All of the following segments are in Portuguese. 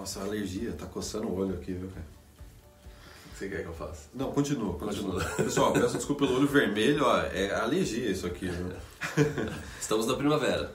Nossa, alergia, tá coçando o olho aqui, viu, cara? O que você quer que eu faça? Não, continua, continua. Continua. Pessoal, peço desculpa pelo olho vermelho, ó, é alergia isso aqui, viu? Estamos na primavera.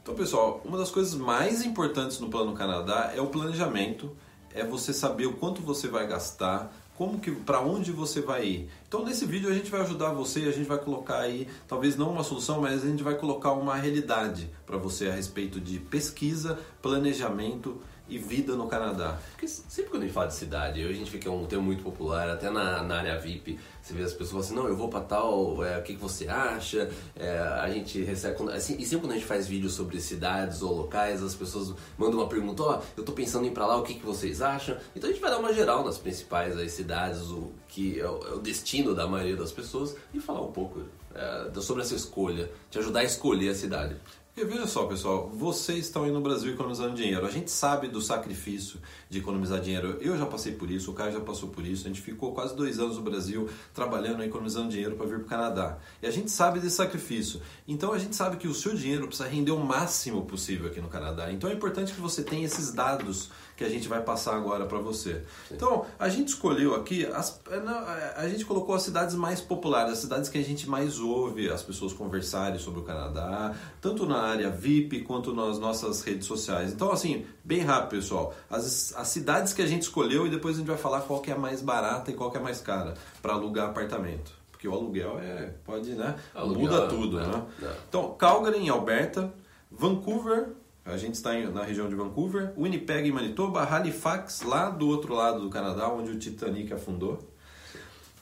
Então, pessoal, uma das coisas mais importantes no Plano Canadá é o planejamento, é você saber o quanto você vai gastar, como que para onde você vai ir. Então, nesse vídeo a gente vai ajudar você, a gente vai colocar aí, talvez não uma solução, mas a gente vai colocar uma realidade para você a respeito de pesquisa, planejamento e vida no Canadá. Porque sempre quando a gente fala de cidade, hoje a gente fica um termo muito popular, até na, na área VIP, você vê as pessoas assim, não, eu vou pra tal, é, o que, que você acha? É, a gente recebe. quando- Assim, e sempre quando a gente faz vídeos sobre cidades ou locais, as pessoas mandam uma pergunta, ó, eu tô pensando em ir pra lá, o que, que vocês acham? Então a gente vai dar uma geral nas principais aí, cidades, o que é o, é o destino da maioria das pessoas, e falar um pouco é, sobre essa escolha, te ajudar a escolher a cidade. Porque veja só, pessoal, vocês estão aí no Brasil economizando dinheiro. A gente sabe do sacrifício de economizar dinheiro. Eu já passei por isso, o Caio já passou por isso. A gente ficou quase dois anos no Brasil trabalhando, economizando dinheiro para vir para o Canadá. E a gente sabe desse sacrifício. Então a gente sabe que o seu dinheiro precisa render o máximo possível aqui no Canadá. Então é importante que você tenha esses dados que a gente vai passar agora para você. Então a gente escolheu aqui, as, é, é, a gente colocou as cidades mais populares, as cidades que a gente mais ouve as pessoas conversarem sobre o Canadá, tanto na área VIP quanto nas nossas redes sociais. Então, assim, bem rápido, pessoal. As, as cidades que a gente escolheu e depois a gente vai falar qual que é a mais barata e qual que é a mais cara para alugar apartamento. Porque o aluguel é, pode, né? Aluguel, muda tudo, né? né? Não. Então, Calgary em Alberta, Vancouver, a gente está na região de Vancouver, Winnipeg Manitoba, Halifax, lá do outro lado do Canadá, onde o Titanic afundou,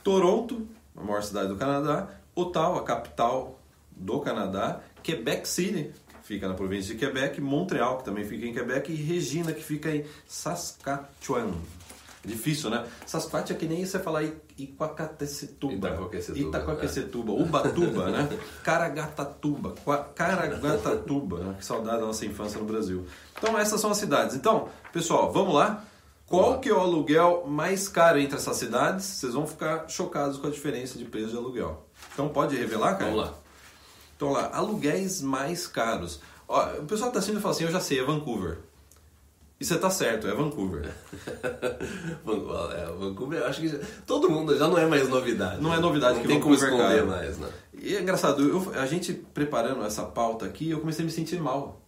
Toronto, a maior cidade do Canadá, Ottawa, a capital do Canadá, Quebec City, fica na província de Quebec, Montreal, que também fica em Quebec, e Regina, que fica em Saskatchewan. Difícil, né? Saskatchewan é que nem você falar I- Iquaquecetuba. Itaquaquecetuba, Itaquaquecetuba. Ubatuba, né? Caraguatatuba. Qua- Caraguatatuba, né? Que saudade da nossa infância no Brasil. Então, essas são as cidades. Então, pessoal, vamos lá? Qual que é o aluguel mais caro entre essas cidades? Vocês vão ficar chocados com a diferença de preço de aluguel. Então, pode revelar, cara? Vamos lá. Então, lá, aluguéis mais caros. Ó, o pessoal tá assistindo fala assim, eu já sei, é Vancouver. E você tá certo, é Vancouver. Vancouver, é, Vancouver, eu acho que já- todo mundo já não é mais novidade. Não é novidade não que tem como Vancouver é esconder caro. mais, né? E é engraçado, eu- a gente preparando essa pauta aqui, eu comecei a me sentir mal.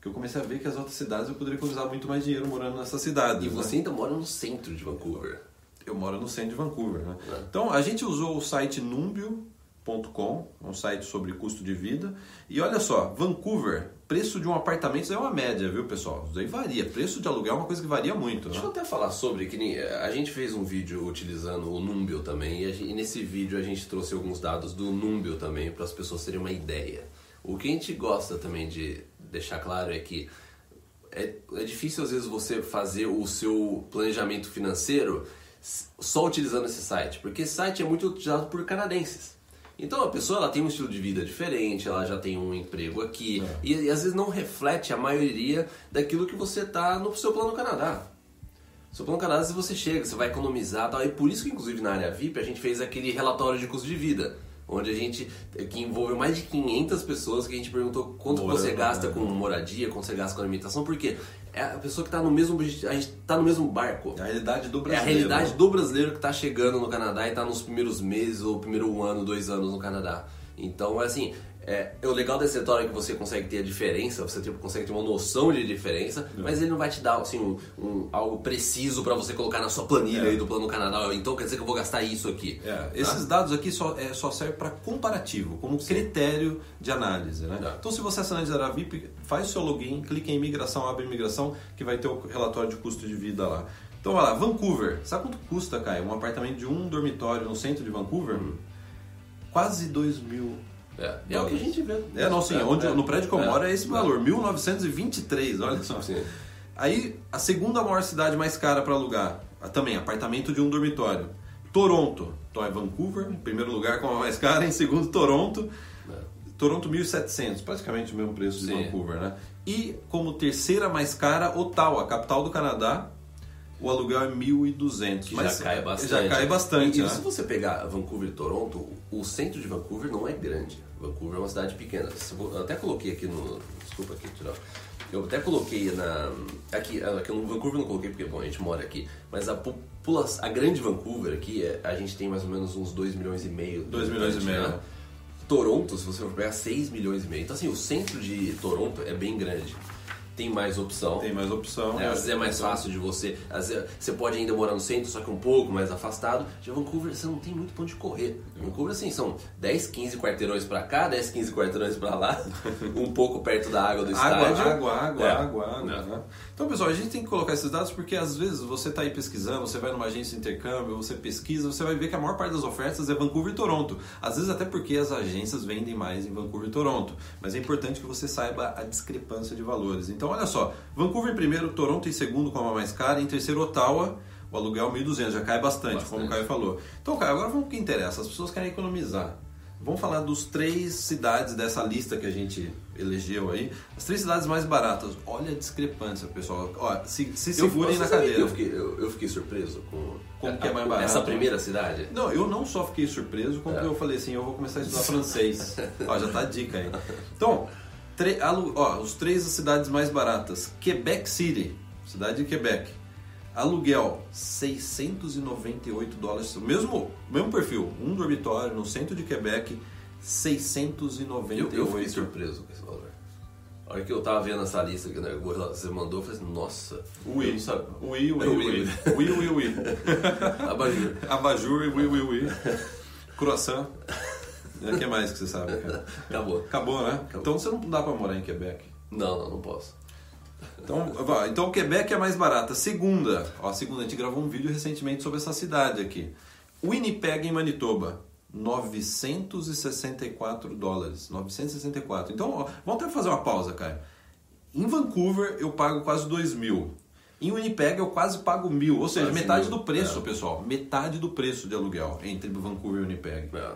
Que eu comecei a ver que as outras cidades eu poderia economizar muito mais dinheiro morando nessas cidades. E né? você ainda mora no centro de Vancouver. Eu moro no centro de Vancouver, né? É. Então, a gente usou o site numbio.com, um site sobre custo de vida. E olha só, Vancouver, preço de um apartamento, é uma média, viu, pessoal? Isso aí varia. Preço de aluguel é uma coisa que varia muito, Deixa né? eu até falar sobre que nem, eh, a gente fez um vídeo utilizando o Numbio também e, a gen- e nesse vídeo a gente trouxe alguns dados do Numbio também para as pessoas terem uma ideia. O que a gente gosta também de deixar claro é que é, é difícil às vezes você fazer o seu planejamento financeiro só utilizando esse site, porque esse site é muito utilizado por canadenses. Então a pessoa ela tem um estilo de vida diferente, ela já tem um emprego aqui e, e às vezes não reflete a maioria daquilo que você tá no seu plano Canadá. Seu plano Canadá, se você chega, você vai economizar e tal. E por isso que, inclusive, na área VIP, a gente fez aquele relatório de custo de vida. Onde a gente, que envolveu mais de 500 pessoas, que a gente perguntou quanto Morando, você gasta né? com moradia, quanto você gasta com alimentação. Porque é a pessoa que está no mesmo... A gente tá no mesmo barco. É a realidade do É a brasileiro. realidade do brasileiro que está chegando no Canadá e está nos primeiros meses ou primeiro ano, dois anos no Canadá. Então, assim, é, o legal desse setor é que você consegue ter a diferença, você tipo, consegue ter uma noção de diferença, mas ele não vai te dar assim, um, um- algo preciso para você colocar na sua planilha É. aí do Plano Canadá. Então quer dizer que eu vou gastar isso aqui. É, Tá? esses dados aqui só, é, só servem para comparativo, como critério de análise. Né? Tá. Então, se você assinar Zara VIP, faz o seu login, clica em imigração, abre imigração, que vai ter o relatório de custo de vida lá. Então, vai lá, Vancouver. Sabe quanto custa, Caio, um apartamento de um dormitório no centro de Vancouver? Quase 2 mil. É, é o que a gente vê. É, não, sim, onde, é, no prédio que eu é, moro é esse é. valor, 1923, olha só. Sim. Aí, a segunda maior cidade mais cara para alugar, também, apartamento de um dormitório. Toronto. Então é Vancouver, em primeiro lugar com a mais cara, em segundo Toronto. Toronto 1.700, praticamente o mesmo preço de Sim. Vancouver, né? E como terceira mais cara, Ottawa, capital do Canadá. O aluguel é 1.200. Que mas já cai bastante. Já cai bastante, E, né? se você pegar Vancouver e Toronto, o centro de Vancouver não é grande. Vancouver é uma cidade pequena. Eu até coloquei aqui no. Desculpa aqui, tirar. Eu até coloquei na. Aqui, aqui no Vancouver não coloquei porque bom, a gente mora aqui. Mas a população. A grande Vancouver aqui, é, a gente tem mais ou menos uns 2 milhões e meio. 2 milhões e meio. Né? Toronto, se você for pegar 6 milhões e meio. Então assim, o centro de Toronto é bem grande tem mais opção. Tem mais opção. É, às vezes é mais fácil de você. Às vezes você pode ainda morar no centro, só que um pouco mais afastado. Já Vancouver você não tem muito ponto de correr. Vancouver assim, são 10, 15 quarteirões para cá, 10, 15 quarteirões para lá, um pouco perto da água do água, estádio. Água, água, é. água, água. É. Né? Então, pessoal, a gente tem que colocar esses dados porque às vezes você está aí pesquisando, você vai numa agência de intercâmbio, você pesquisa, você vai ver que a maior parte das ofertas é Vancouver e Toronto. Às vezes até porque as agências vendem mais em Vancouver e Toronto. Mas é importante que você saiba a discrepância de valores. Então, olha só, Vancouver em primeiro, Toronto em segundo como a mais cara, em terceiro Ottawa, o aluguel 1.200, já cai bastante, bastante, como o Caio falou. Então, Caio, agora vamos o que interessa, as pessoas querem economizar. Vamos falar dos três cidades dessa lista que a gente elegeu aí. As três cidades mais baratas. Olha a discrepância, pessoal. Ó, se, se segurem na cadeira. Eu fiquei, eu, eu fiquei, surpreso com como que é mais barato. Essa primeira cidade? Não, eu não só fiquei surpreso, como é. eu falei assim, eu vou começar a estudar francês. ó, já tá a dica aí. Então, ó, os três cidades mais baratas. Quebec City, cidade de Quebec. Aluguel, 698 dólares. Mesmo, mesmo perfil, um dormitório no centro de Quebec, 698. Eu, eu fiquei surpreso com esse valor. A hora que eu tava vendo essa lista que né, você mandou, eu falei assim, nossa, ui, sabe. Ui, ui, ui. Ui, ui, ui. Abajur. Abajur, ui, ui, ui. Croissant. O que mais que você sabe, cara? Acabou. Acabou, né? Acabou. Então você não dá pra morar em Quebec. Não, não, não posso. Então, então Quebec é mais barata. Segunda, ó, segunda, a gente gravou um vídeo recentemente sobre essa cidade aqui. Winnipeg, em Manitoba. 964 dólares. 964. Então, ó, vamos até fazer uma pausa, cara. Em Vancouver eu pago quase 2 mil. Em Winnipeg eu quase pago mil. Ou seja, quase metade mil. do preço, é. pessoal. Metade do preço de aluguel entre Vancouver e Winnipeg. É.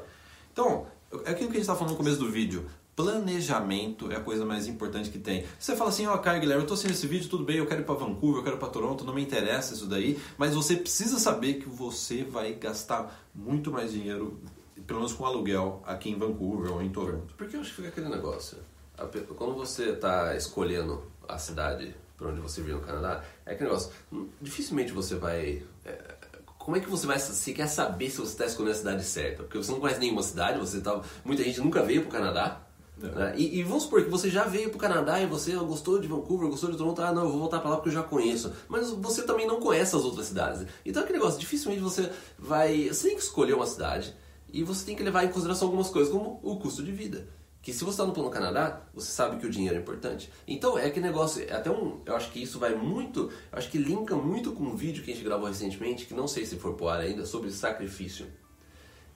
Então, é aquilo que a gente estava falando no começo do vídeo. Planejamento é a coisa mais importante que tem. Você fala assim, ó, oh, Guilherme, eu estou assistindo esse vídeo, tudo bem, eu quero ir para Vancouver, eu quero ir para Toronto, não me interessa isso daí, mas você precisa saber que você vai gastar muito mais dinheiro, pelo menos com aluguel, aqui em Vancouver ou em Toronto. Porque eu acho que fica aquele negócio. Quando você está escolhendo a cidade para onde você vir no Canadá, é aquele negócio. Hum, dificilmente você vai. É, como é que você vai você quer saber se você está escolhendo a cidade certa? Porque você não conhece nenhuma cidade, você tá, muita gente nunca veio para o Canadá. É. Né? E, e, vamos supor que você já veio para o Canadá e você gostou de Vancouver, gostou de Toronto, ah não, eu vou voltar para lá porque eu já conheço. Mas você também não conhece as outras cidades. Então é aquele negócio, dificilmente você vai. Você tem que escolher uma cidade e você tem que levar em consideração algumas coisas, como o custo de vida que se você está no plano Canadá, você sabe que o dinheiro é importante. Então é aquele negócio, é até um, eu acho que isso vai muito, eu acho que linka muito com um vídeo que a gente gravou recentemente, que não sei se for pro ar ainda, sobre sacrifício.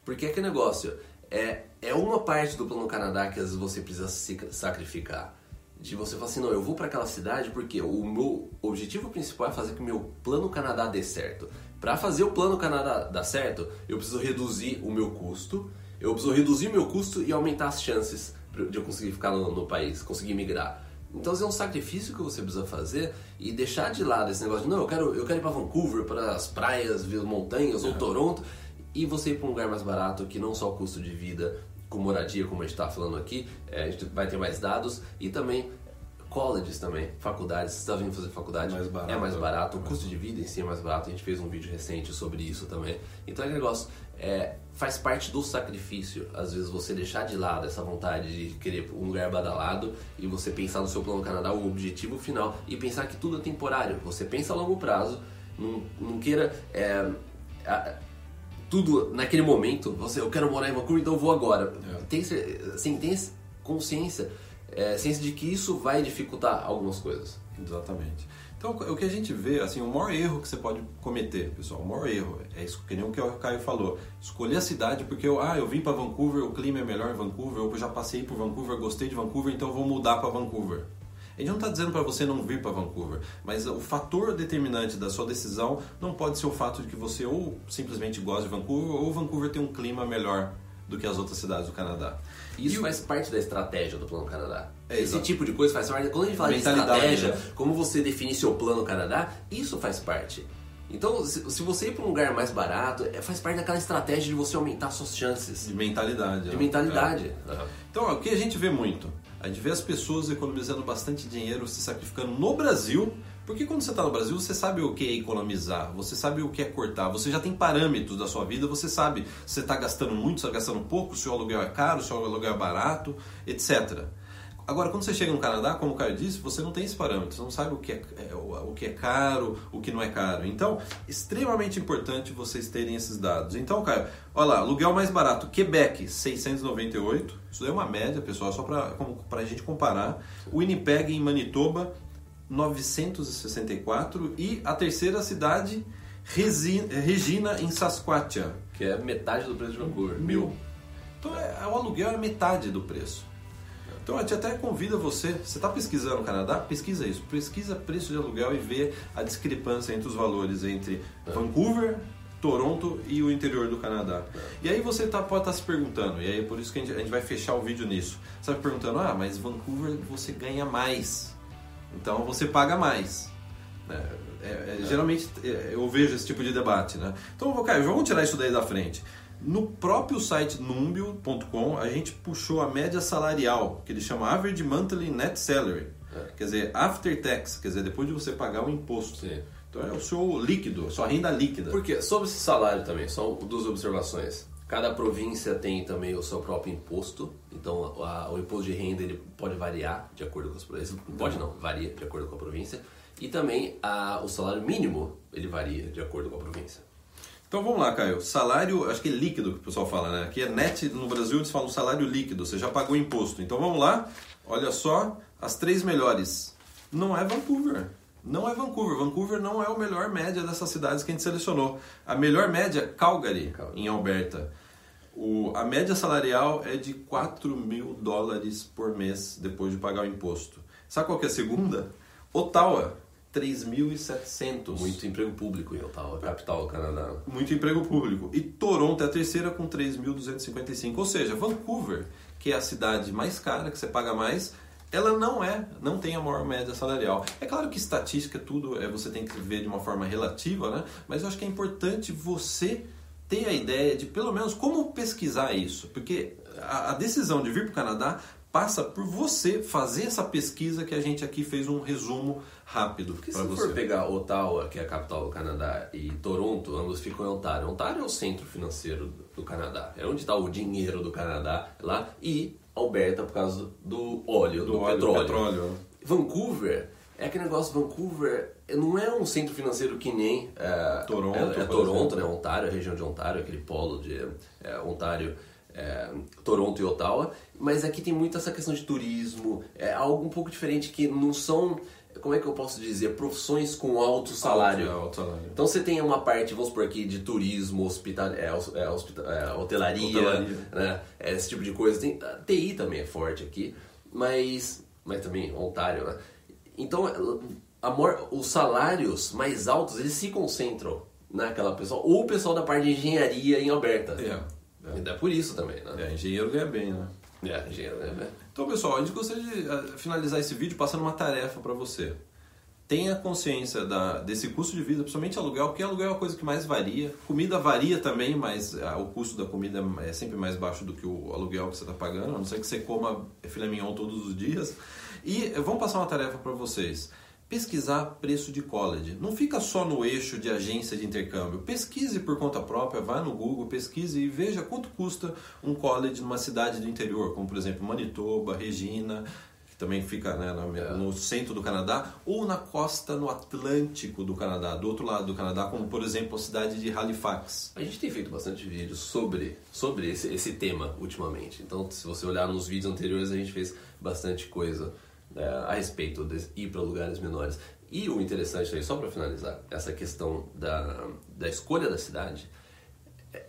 Porque é aquele negócio, é, é uma parte do plano Canadá que às vezes você precisa se sacrificar. De você falar assim, não, eu vou para aquela cidade porque o meu objetivo principal é fazer que o meu plano Canadá dê certo. Para fazer o plano Canadá dar certo, eu preciso reduzir o meu custo, eu preciso reduzir meu custo e aumentar as chances de eu conseguir ficar no, no país, conseguir migrar. Então é um sacrifício que você precisa fazer e deixar de lado esse negócio de não, eu quero, eu quero ir para Vancouver, para as praias, ver montanhas ou Toronto e você ir para um lugar mais barato que não só o custo de vida com moradia, como a gente está falando aqui, é, a gente vai ter mais dados e também colleges também, faculdades, você está vindo fazer faculdade, mais barato, é mais barato, o custo de vida em si é mais barato, a gente fez um vídeo recente sobre isso também. Então é negócio, é, faz parte do sacrifício, às vezes você deixar de lado essa vontade de querer um lugar badalado e você pensar no seu plano Canadá, o objetivo final, e pensar que tudo é temporário. Você pensa a longo prazo, não, não queira é, a, tudo naquele momento, você, eu quero morar em Vancouver, então eu vou agora. É. Tem, assim, tem consciência é, ciência de que isso vai dificultar algumas coisas. Exatamente. Então, o que a gente vê, assim, o maior erro que você pode cometer, pessoal, o maior erro é isso, que nem o que o Caio falou. Escolher a cidade porque eu, ah, eu vim para Vancouver, o clima é melhor em Vancouver, eu já passei por Vancouver, gostei de Vancouver, então eu vou mudar para Vancouver. A gente não está dizendo para você não vir para Vancouver, mas o fator determinante da sua decisão não pode ser o fato de que você ou simplesmente gosta de Vancouver ou Vancouver tem um clima melhor do que as outras cidades do Canadá. Isso e faz o... parte da estratégia do Plano Canadá. É, Esse tipo de coisa faz parte. Quando a gente fala de estratégia, né? como você definir seu Plano Canadá, isso faz parte. Então, se, você ir para um lugar mais barato, é, faz parte daquela estratégia de você aumentar suas chances. De mentalidade. De né? mentalidade. É. Então, o que a gente vê muito? A gente vê as pessoas economizando bastante dinheiro, se sacrificando no Brasil, porque quando você está no Brasil, você sabe o que é economizar, você sabe o que é cortar, você já tem parâmetros da sua vida, você sabe se você está gastando muito, se está gastando pouco, se o aluguel é caro, se o aluguel é barato, etc. Agora, quando você chega no Canadá, como o Caio disse, você não tem esse parâmetro, você não sabe o que é, é, o, que é caro, o que não é caro. Então, extremamente importante vocês terem esses dados. Então, Caio, olha lá, aluguel mais barato, Quebec, 698. Isso daí é uma média, pessoal, só para a gente comparar. Winnipeg, em Manitoba, 964. E a terceira cidade, Regina, em Saskatchewan. Que é metade do preço de Vancouver. Mil. Então, é, o aluguel é metade do preço. Então a gente até convida você, você está pesquisando no Canadá, pesquisa isso, pesquisa preço de aluguel e vê a discrepância entre os valores entre Vancouver, Toronto e o interior do Canadá. E aí você tá, pode estar se perguntando, e aí é por isso que a gente, a gente vai fechar o vídeo nisso. Você vai perguntando, ah, mas Vancouver você ganha mais, então você paga mais. É, é, é, geralmente é, eu vejo esse tipo de debate, né? Então, Caio, vamos tirar isso daí da frente. No próprio site numbio.com, a gente puxou a média salarial, que ele chama Average Monthly Net Salary. É. Quer dizer, after tax, quer dizer, depois de você pagar o imposto. Sim. Então é o seu líquido, a sua renda líquida. Porque sobre esse salário também, só duas observações. Cada província tem também o seu próprio imposto, então a- o imposto de renda ele pode variar de acordo com as províncias. Pode não, varia de acordo com a província. E também a- o salário mínimo ele varia de acordo com a província. Então vamos lá, Caio. Salário, acho que é líquido que o pessoal fala, né? Aqui é net, no Brasil eles falam salário líquido, você já pagou imposto. Então vamos lá, olha só, as três melhores. Não é Vancouver. Não é Vancouver. Vancouver não é o melhor média dessas cidades que a gente selecionou. A melhor média, Calgary, Calgary. em Alberta. O, a média salarial é de 4 mil dólares por mês depois de pagar o imposto. Sabe qual que é a segunda? Ottawa, 3.700. Muito emprego público em Ottawa, capital do Canadá. muito emprego público. E Toronto é a terceira com 3.255. Ou seja, Vancouver, que é a cidade mais cara, que você paga mais, ela não é, não tem a maior média salarial. É claro que estatística, tudo é, você tem que ver de uma forma relativa, né? Mas eu acho que é importante você ter a ideia de pelo menos como pesquisar isso. Porque a, a decisão de vir para o Canadá passa por você fazer essa pesquisa que a gente aqui fez um resumo rápido para se você. for pegar Ottawa, que é a capital do Canadá, e Toronto, ambos ficam em Ontário. Ontário é o centro financeiro do Canadá. É onde está o dinheiro do Canadá lá. E Alberta por causa do óleo, do, do óleo, petróleo. petróleo. Vancouver é aquele negócio, Vancouver não é um centro financeiro que nem é, Toronto, é, é Toronto, exemplo. né? Ontário, a região de Ontário, aquele polo de é, Ontário, é, Toronto e Ottawa. Mas aqui tem muito essa questão de turismo, é algo um pouco diferente que não são, como é que eu posso dizer, profissões com alto salário. Alto, alto salário. Então você tem uma parte, vamos por aqui, de turismo, hospital, é, é, hospita- é, hotelaria, Hotelaria. né? É, esse tipo de coisa. Tem, a TI também é forte aqui, mas, mas também Ontário, né? Então, a maior- os salários mais altos, eles se concentram naquela pessoa, ou o pessoal da parte de engenharia em Alberta. É. É por isso também, né? É, engenheiro ganha bem, né? É, engenheiro, né? Então, pessoal, a gente gostaria de eh, finalizar esse vídeo passando uma tarefa para você. Tenha consciência da, desse custo de vida, principalmente aluguel, porque aluguel é a coisa que mais varia. Comida varia também, mas ah, o custo da comida é sempre mais baixo do que o aluguel que você está pagando, a não ser que você coma filé mignon todos os dias. E eh, vamos passar uma tarefa para vocês. Pesquisar preço de college. Não fica só no eixo de agência de intercâmbio. Pesquise por conta própria, vá no Google, pesquise e veja quanto custa um college numa cidade do interior, como por exemplo Manitoba, Regina, que também fica né, na- no centro do Canadá, ou na costa no Atlântico do Canadá, do outro lado do Canadá, como por exemplo a cidade de Halifax. A gente tem feito bastante vídeos sobre, sobre esse, esse tema ultimamente. Então, se você olhar nos vídeos anteriores, a gente fez bastante coisa é, a respeito de ir para lugares menores. E o interessante aí, só para finalizar, essa questão da, da escolha da cidade,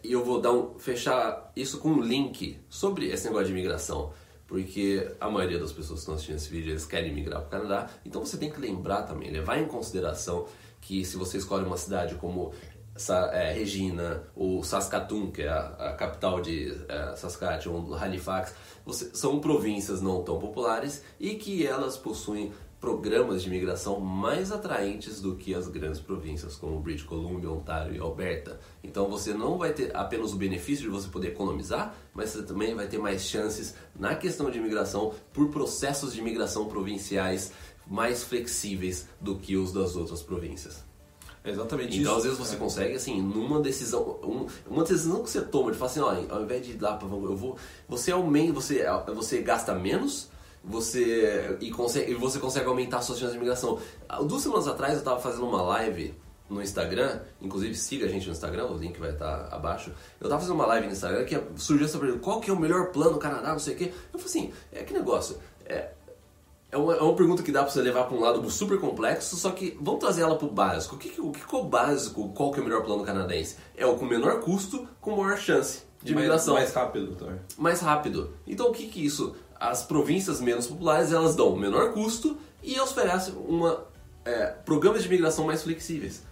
e eu vou dar um, fechar isso com um link sobre esse negócio de imigração, porque a maioria das pessoas que estão assistindo esse vídeo eles querem migrar para o Canadá, então você tem que lembrar também, levar em consideração que se você escolhe uma cidade como Sa- é, Regina ou Saskatoon, que é a, a capital de é, Saskatchewan, Halifax, você- são províncias não tão populares e que elas possuem programas de imigração mais atraentes do que as grandes províncias como British Columbia, Ontário e Alberta. Então você não vai ter apenas o benefício de você poder economizar, mas você também vai ter mais chances na questão de imigração por processos de imigração provinciais mais flexíveis do que os das outras províncias. Exatamente então, isso. às vezes você É. consegue, assim, numa decisão, um- uma decisão que você toma, de falar assim, ó, ao invés de ir lá para eu vou, você aumenta, você, você gasta menos, você e, consegue, e você consegue aumentar suas chances de imigração. Há Duas semanas atrás eu estava fazendo uma live no Instagram, inclusive siga a gente no Instagram, o link vai estar abaixo. Eu estava fazendo uma live no Instagram que surgiu essa pergunta, qual que é o melhor plano no Canadá, não sei o quê. Eu falei assim, é que negócio, é, é uma, é uma pergunta que dá pra você levar pra um lado super complexo, só que vamos trazer ela pro básico. O que, o que é o básico? Qual que é o melhor plano canadense? É o com menor custo, com maior chance de mais, imigração. mais rápido, tá? mais rápido. Então o que que isso? As províncias menos populares elas dão menor custo e oferecem uma, é, programas de imigração mais flexíveis.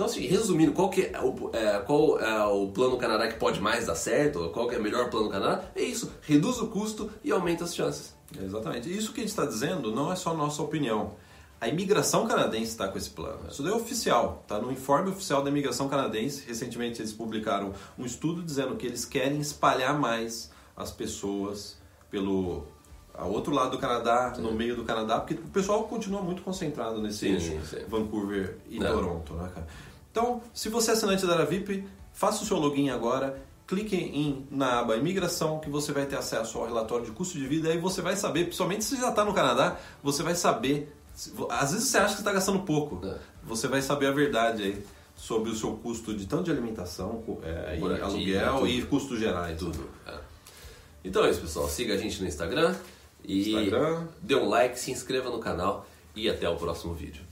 Então, assim, resumindo, qual, que é o, é, qual é o plano Canadá que pode mais dar certo? Qual que é o melhor plano Canadá? É isso, reduz o custo e aumenta as chances. Exatamente. Isso que a gente está dizendo não é só nossa opinião. A imigração canadense está com esse plano. Isso daí é oficial, tá no informe oficial da imigração canadense. Recentemente eles publicaram um estudo dizendo que eles querem espalhar mais as pessoas pelo ao outro lado do Canadá, no meio do Canadá, porque o pessoal continua muito concentrado nesse Sim, eixo, sim. Vancouver e Não. Toronto, né, cara? Então, se você é assinante da Aravip, faça o seu login agora, clique em, na aba imigração, que você vai ter acesso ao relatório de custo de vida, e aí você vai saber, principalmente se você já está no Canadá, você vai saber, às vezes você acha que está gastando pouco, É. você vai saber a verdade aí sobre o seu custo de tanto de alimentação, é, e Moradia, aluguel tudo. e custos gerais. Tudo. é. Então é isso, pessoal. Siga a gente no Instagram e Instagram. dê um like, se inscreva no canal e até o próximo vídeo.